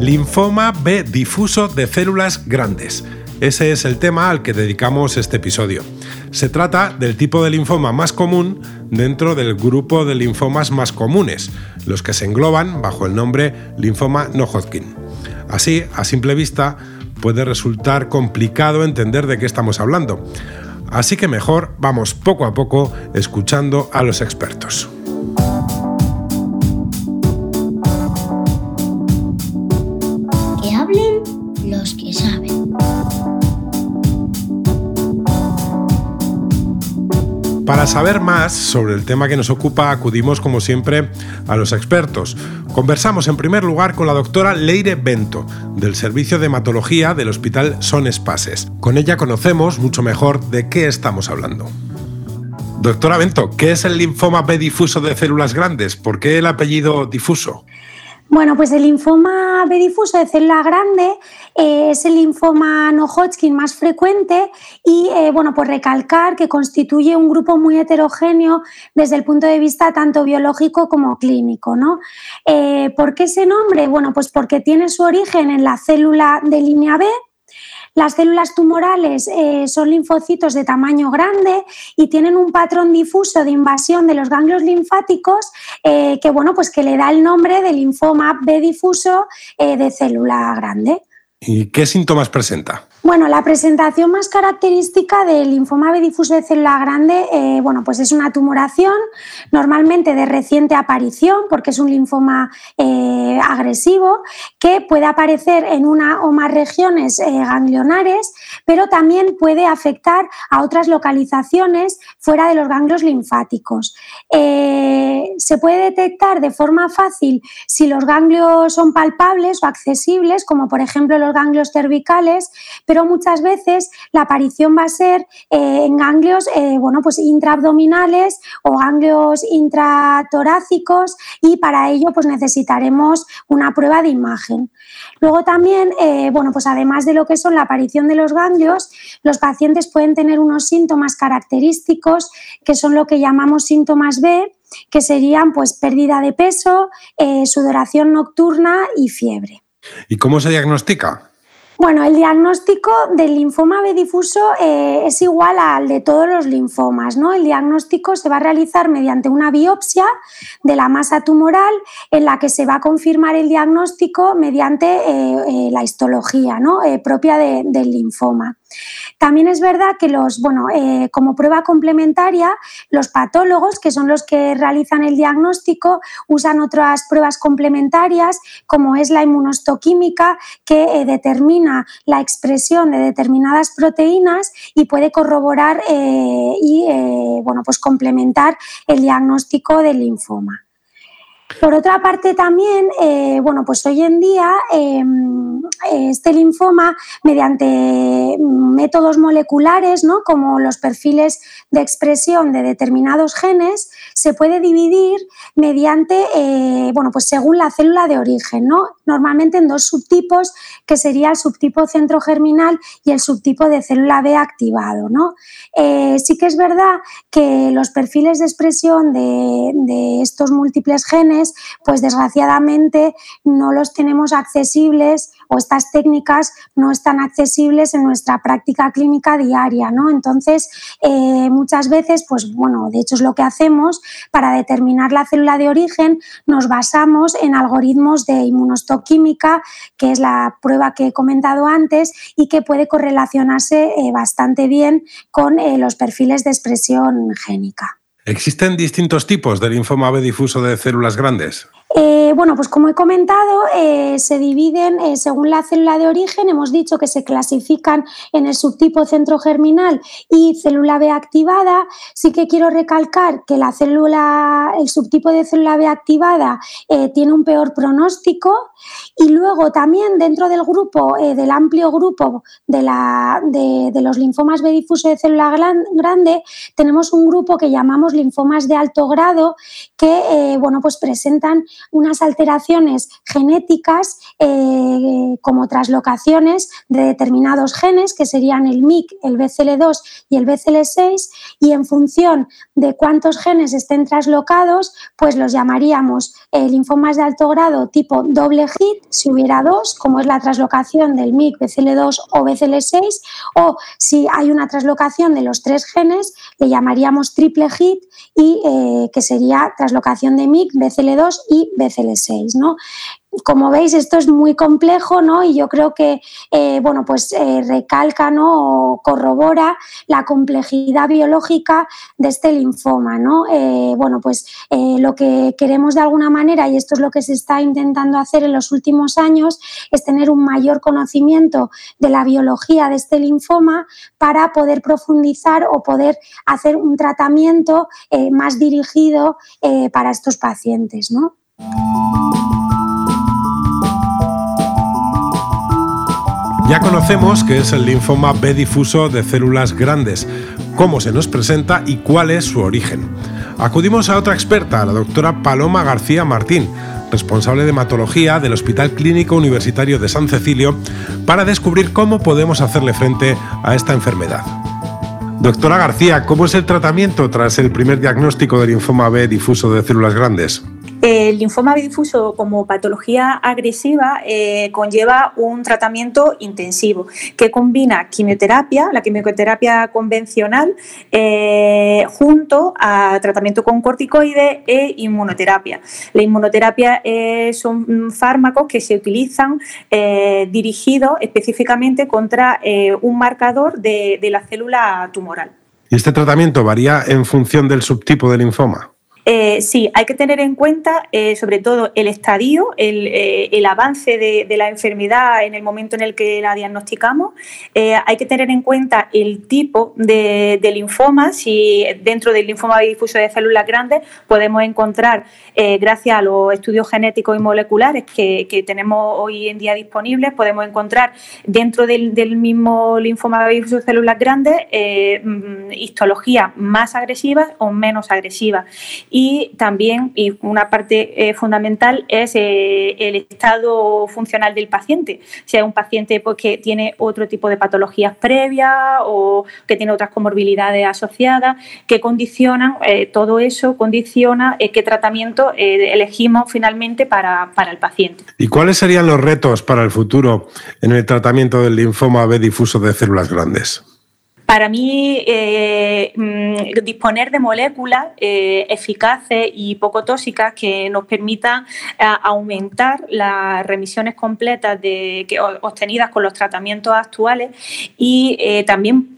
Linfoma B difuso de células grandes. Ese es el tema al que dedicamos este episodio. Se trata del tipo de linfoma más común dentro del grupo de linfomas más comunes, los que se engloban bajo el nombre linfoma no Hodgkin. Así, a simple vista, puede resultar complicado entender de qué estamos hablando. Así que mejor vamos poco a poco escuchando a los expertos. Para saber más sobre el tema que nos ocupa, acudimos como siempre a los expertos. Conversamos en primer lugar con la doctora Leire Bento, del Servicio de Hematología del Hospital Son Espases. Con ella conocemos mucho mejor de qué estamos hablando. Doctora Bento, ¿qué es el linfoma B difuso de células grandes? ¿Por qué el apellido difuso? Bueno, pues el linfoma B difuso de célula grande eh, es el linfoma no Hodgkin más frecuente y, eh, bueno, pues recalcar que constituye un grupo muy heterogéneo desde el punto de vista tanto biológico como clínico, ¿no? Eh, ¿Por qué ese nombre? Bueno, pues porque tiene su origen en la célula de línea B, las células tumorales eh, son linfocitos de tamaño grande y tienen un patrón difuso de invasión de los ganglios linfáticos eh, que, bueno, pues que le da el nombre de linfoma B difuso eh, de célula grande. ¿Y qué síntomas presenta? Bueno, la presentación más característica del linfoma B difuso de célula grande, eh, bueno, pues es una tumoración normalmente de reciente aparición, porque es un linfoma eh, agresivo que puede aparecer en una o más regiones eh, ganglionares, pero también puede afectar a otras localizaciones fuera de los ganglios linfáticos. se puede detectar de forma fácil si los ganglios son palpables o accesibles, como por ejemplo los ganglios cervicales, pero muchas veces la aparición va a ser eh, en ganglios eh, bueno, pues intraabdominales o ganglios intratorácicos y para ello pues necesitaremos una prueba de imagen. Luego también, eh, bueno, pues además de lo que son la aparición de los ganglios, los pacientes pueden tener unos síntomas característicos que son lo que llamamos síntomas B, que serían pues pérdida de peso, sudoración nocturna y fiebre. ¿Y cómo se diagnostica? Bueno, el diagnóstico del linfoma B difuso eh, es igual al de todos los linfomas. ¿no? El diagnóstico se va a realizar mediante una biopsia de la masa tumoral en la que se va a confirmar el diagnóstico mediante eh, eh, la histología ¿no? propia del linfoma. También es verdad que los, bueno, eh, como prueba complementaria, los patólogos, que son los que realizan el diagnóstico, usan otras pruebas complementarias, como es la inmunostoquímica, que eh, determina la expresión de determinadas proteínas y puede corroborar eh, y bueno, pues complementar el diagnóstico del linfoma. Por otra parte, también, eh, bueno, pues hoy en día em, este linfoma, mediante métodos moleculares, ¿no? como los perfiles de expresión de determinados genes, se puede dividir mediante, eh, bueno, pues según la célula de origen, ¿no? Normalmente en dos subtipos, que sería el subtipo centrogerminal y el subtipo de célula B activado, ¿no? Eh, sí que es verdad que los perfiles de expresión de estos múltiples genes pues desgraciadamente no los tenemos accesibles o estas técnicas no están accesibles en nuestra práctica clínica diaria, ¿no? Entonces, eh, muchas veces, pues bueno, de hecho es lo que hacemos para determinar la célula de origen, nos basamos en algoritmos de inmunostoquímica, que es la prueba que he comentado antes y que puede correlacionarse eh, bastante bien con eh, los perfiles de expresión génica. ¿Existen distintos tipos de linfoma B difuso de células grandes? Eh, bueno, pues como he comentado, eh, se dividen eh, según la célula de origen. Hemos dicho que se clasifican en el subtipo centro germinal y célula B activada. Sí que quiero recalcar que la célula, el subtipo de célula B activada tiene un peor pronóstico. Y luego también dentro del grupo, del amplio grupo de, los linfomas B difuso de célula grande, tenemos un grupo que llamamos linfomas de alto grado que bueno, pues presentan unas alteraciones genéticas eh, como traslocaciones de determinados genes, que serían el MIC, el BCL2 y el BCL6, y en función de cuántos genes estén traslocados, pues los llamaríamos eh, linfomas de alto grado tipo doble hit, si hubiera dos, como es la traslocación del MIC, BCL2 o BCL6, o si hay una traslocación de los tres genes, le llamaríamos triple hit y eh, que sería traslocación de MIC, BCL2 y BCL6, ¿no? Como veis, esto es muy complejo, ¿no? Y yo creo que, eh, bueno, pues eh, recalca, ¿no? O corrobora la complejidad biológica de este linfoma, ¿no? Eh, bueno, pues lo que queremos de alguna manera, y esto es lo que se está intentando hacer en los últimos años, es tener un mayor conocimiento de la biología de este linfoma para poder profundizar o poder hacer un tratamiento más dirigido para estos pacientes, ¿no? Ya conocemos qué es el linfoma B difuso de células grandes, cómo se nos presenta y cuál es su origen. Acudimos a otra experta, la doctora Paloma García Martín, responsable de hematología del Hospital Clínico Universitario de San Cecilio, para descubrir cómo podemos hacerle frente a esta enfermedad. Doctora García, ¿cómo es el tratamiento tras el primer diagnóstico de linfoma B difuso de células grandes? El linfoma bidifuso como patología agresiva eh, conlleva un tratamiento intensivo que combina quimioterapia, la quimioterapia convencional, eh, junto a tratamiento con corticoides e inmunoterapia. La inmunoterapia eh, son fármacos que se utilizan dirigidos específicamente contra un marcador de, de la célula tumoral. ¿Y este tratamiento varía en función del subtipo del linfoma? Eh, sí, hay que tener en cuenta eh, sobre todo el estadio, el, eh, avance de, la enfermedad en el momento en el que la diagnosticamos. hay que tener en cuenta el tipo de, linfoma, si dentro del linfoma difuso de células grandes podemos encontrar, gracias a los estudios genéticos y moleculares que, tenemos hoy en día disponibles, podemos encontrar dentro del, mismo linfoma difuso de células grandes mm, histologías más agresivas o menos agresivas y también, y una parte eh, fundamental, es eh, el estado funcional del paciente. Si es un paciente pues, que tiene otro tipo de patologías previas o que tiene otras comorbilidades asociadas, que condicionan, eh, todo eso condiciona qué tratamiento elegimos finalmente para, para el paciente. ¿Y cuáles serían los retos para el futuro en el tratamiento del linfoma B difuso de células grandes? Para mí, eh, mm, disponer de moléculas eh, eficaces y poco tóxicas que nos permitan eh, aumentar las remisiones completas que, obtenidas con los tratamientos actuales y también,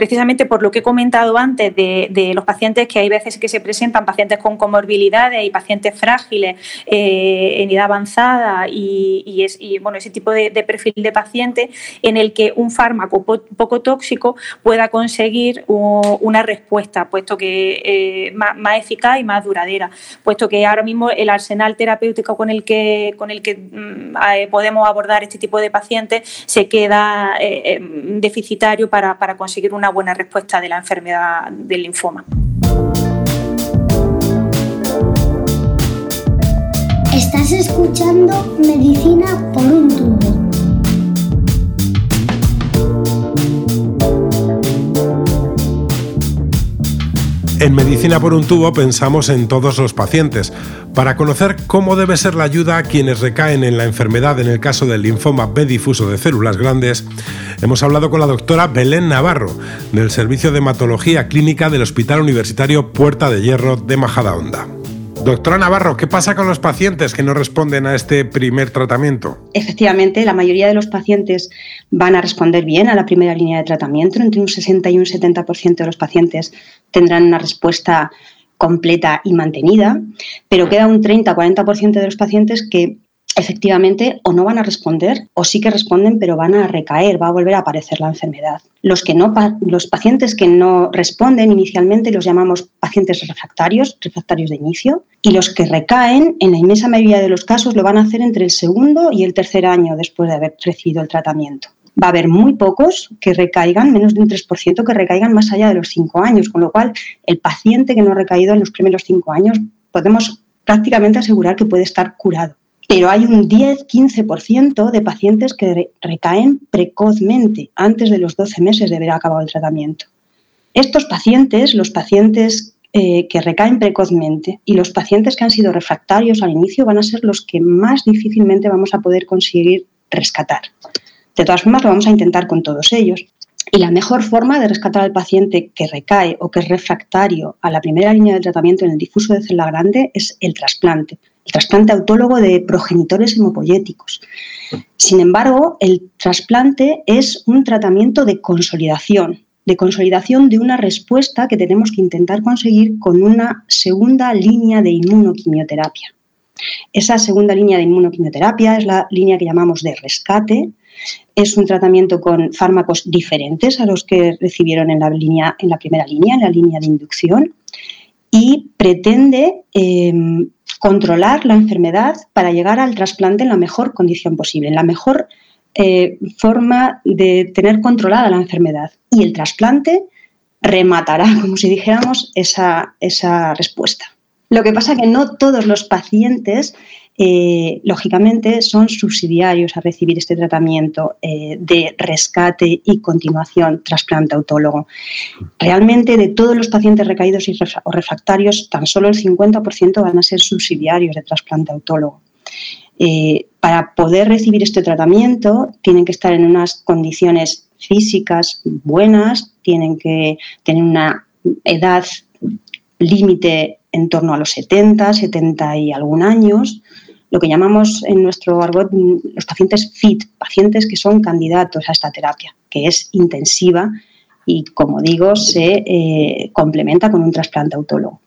precisamente por lo que he comentado antes, de, los pacientes que hay veces que se presentan, pacientes con comorbilidades y pacientes frágiles en edad avanzada y, bueno, ese tipo de, perfil de paciente en el que un fármaco poco tóxico pueda conseguir una respuesta, puesto que eh, más, eficaz y más duradera, puesto que ahora mismo el arsenal terapéutico con el que, con el que mm, eh, podemos abordar este tipo de pacientes se queda eh, deficitario para, para conseguir una buena respuesta de la enfermedad del linfoma. Estás escuchando Medicina por un tubo. En Medicina por un tubo pensamos en todos los pacientes, para conocer cómo debe ser la ayuda a quienes recaen en la enfermedad en el caso del linfoma B difuso de células grandes, hemos hablado con la doctora Belén Navarro, del Servicio de Hematología Clínica del Hospital Universitario Puerta de Hierro de Majadahonda. Doctora Navarro, ¿qué pasa con los pacientes que no responden a este primer tratamiento? Efectivamente, la mayoría de los pacientes van a responder bien a la primera línea de tratamiento. Entre un 60 y un 70% de los pacientes tendrán una respuesta completa y mantenida, pero queda un 30-40% de los pacientes que efectivamente o no van a responder o sí que responden pero van a recaer, va a volver a aparecer la enfermedad. Los, que no, los pacientes que no responden inicialmente los llamamos pacientes refractarios, refractarios de inicio, y los que recaen en la inmensa mayoría de los casos lo van a hacer entre el segundo y el tercer año después de haber recibido el tratamiento. Va a haber muy pocos que recaigan, menos de un 3% que recaigan más allá de los 5 años, con lo cual el paciente que no ha recaído en los primeros 5 años podemos prácticamente asegurar que puede estar curado pero hay un 10-15% de pacientes que recaen precozmente, antes de los 12 meses de haber acabado el tratamiento. Estos pacientes, los pacientes eh, que recaen precozmente y los pacientes que han sido refractarios al inicio van a ser los que más difícilmente vamos a poder conseguir rescatar. De todas formas, lo vamos a intentar con todos ellos. Y la mejor forma de rescatar al paciente que recae o que es refractario a la primera línea de tratamiento en el difuso de célula grande es el trasplante el trasplante autólogo de progenitores hemopoyéticos. Sin embargo, el trasplante es un tratamiento de consolidación, de consolidación de una respuesta que tenemos que intentar conseguir con una segunda línea de inmunoquimioterapia. Esa segunda línea de inmunoquimioterapia es la línea que llamamos de rescate. Es un tratamiento con fármacos diferentes a los que recibieron en la, línea, en la primera línea, en la línea de inducción, y pretende eh, controlar la enfermedad para llegar al trasplante en la mejor condición posible, en la mejor eh, forma de tener controlada la enfermedad. Y el trasplante rematará, como si dijéramos, esa, esa respuesta. Lo que pasa es que no todos los pacientes eh, lógicamente son subsidiarios a recibir este tratamiento eh, de rescate y continuación trasplante autólogo. Realmente de todos los pacientes recaídos y o refractarios, tan solo el 50% van a ser subsidiarios de trasplante autólogo. Eh, para poder recibir este tratamiento tienen que estar en unas condiciones físicas buenas, tienen que tener una edad límite en torno a los 70, 70 y algún años, lo que llamamos en nuestro argot los pacientes FIT, pacientes que son candidatos a esta terapia, que es intensiva y, como digo, se eh, complementa con un trasplante autólogo.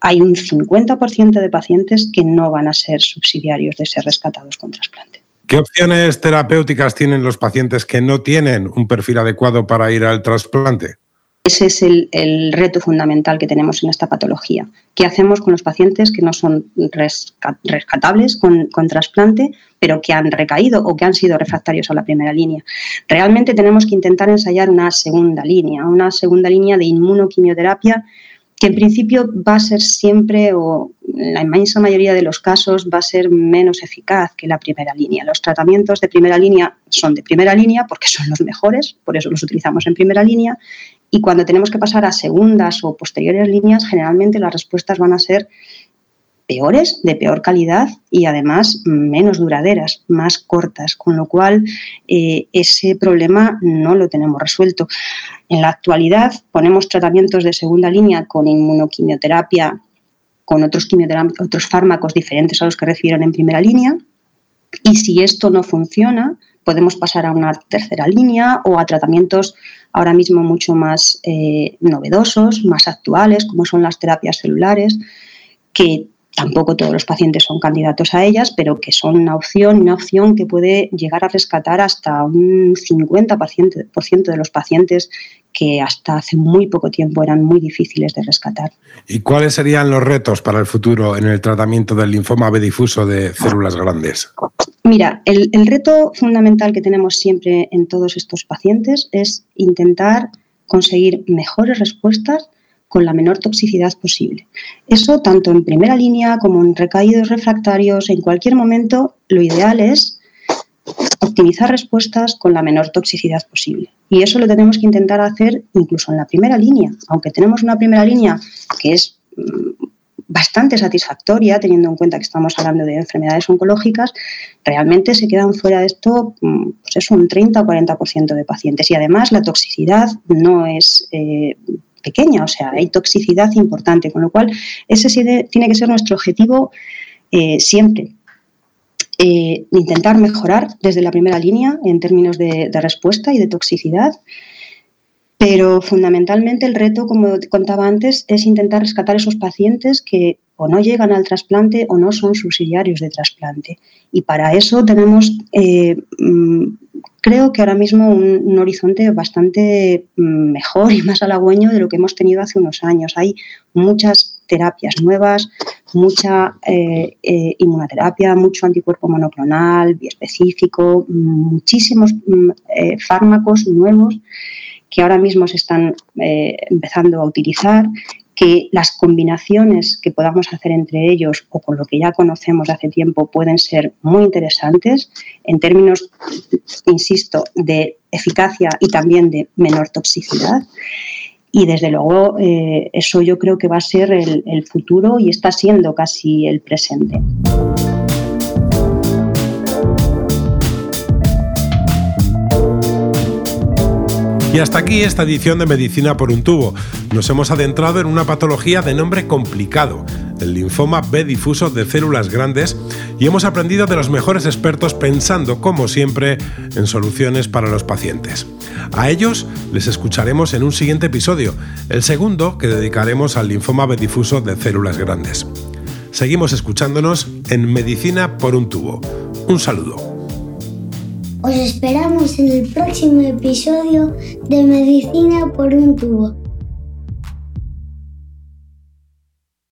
Hay un 50% de pacientes que no van a ser subsidiarios de ser rescatados con trasplante. ¿Qué opciones terapéuticas tienen los pacientes que no tienen un perfil adecuado para ir al trasplante? Ese es el, reto fundamental que tenemos en esta patología. ¿Qué hacemos con los pacientes que no son rescatables con, trasplante, pero que han recaído o que han sido refractarios a la primera línea? Realmente tenemos que intentar ensayar una segunda línea, una segunda línea de inmunoquimioterapia que en principio va a ser siempre, o en la inmensa mayoría de los casos, va a ser menos eficaz que la primera línea. Los tratamientos de primera línea son de primera línea porque son los mejores, por eso los utilizamos en primera línea, y cuando tenemos que pasar a segundas o posteriores líneas, generalmente las respuestas van a ser peores, de peor calidad y además menos duraderas, más cortas, con lo cual eh, ese problema no lo tenemos resuelto. En la actualidad ponemos tratamientos de segunda línea con inmunoquimioterapia, con otros, otros fármacos diferentes a los que recibieron en primera línea y si esto no funciona, podemos pasar a una tercera línea o a tratamientos ahora mismo mucho más eh, novedosos, más actuales, como son las terapias celulares, que tampoco todos los pacientes son candidatos a ellas, pero que son una opción, una opción que puede llegar a rescatar hasta un 50% de los pacientes que hasta hace muy poco tiempo eran muy difíciles de rescatar. ¿Y cuáles serían los retos para el futuro en el tratamiento del linfoma B difuso de células grandes? Mira, el, reto fundamental que tenemos siempre en todos estos pacientes es intentar conseguir mejores respuestas con la menor toxicidad posible. Eso tanto en primera línea como en recaídos refractarios, en cualquier momento, lo ideal es optimizar respuestas con la menor toxicidad posible. Y eso lo tenemos que intentar hacer incluso en la primera línea. Aunque tenemos una primera línea que es bastante satisfactoria, teniendo en cuenta que estamos hablando de enfermedades oncológicas, realmente se quedan fuera de esto mm, pues es un 30 o 40% de pacientes. Y además la toxicidad no es eh, pequeña, o sea, hay toxicidad importante, con lo cual ese tiene que ser nuestro objetivo eh, siempre. Eh, intentar mejorar desde la primera línea en términos de respuesta y de toxicidad Pero fundamentalmente el reto, como contaba antes, es intentar rescatar esos pacientes que o no llegan al trasplante o no son subsidiarios de trasplante. Y para eso tenemos, eh, mm, creo que ahora mismo un, horizonte bastante mm, mejor y más halagüeño de lo que hemos tenido hace unos años. Hay muchas terapias nuevas, mucha eh, eh, inmunoterapia, mucho anticuerpo monoclonal, biespecífico, muchísimos mm, fármacos nuevos que ahora mismo se están empezando a utilizar que las combinaciones que podamos hacer entre ellos o con lo que ya conocemos hace tiempo pueden ser muy interesantes en términos, insisto, de eficacia y también de menor toxicidad. Y desde luego eh, eso yo creo que va a ser el futuro y está siendo casi el presente. Y hasta aquí esta edición de Medicina por un tubo. Nos hemos adentrado en una patología de nombre complicado, el linfoma B difuso de células grandes, y hemos aprendido de los mejores expertos pensando, como siempre, en soluciones para los pacientes. A ellos les escucharemos en un siguiente episodio, el segundo que dedicaremos al linfoma B difuso de células grandes. Seguimos escuchándonos en Medicina por un tubo. Un saludo. Os esperamos en el próximo episodio de Medicina por un tubo.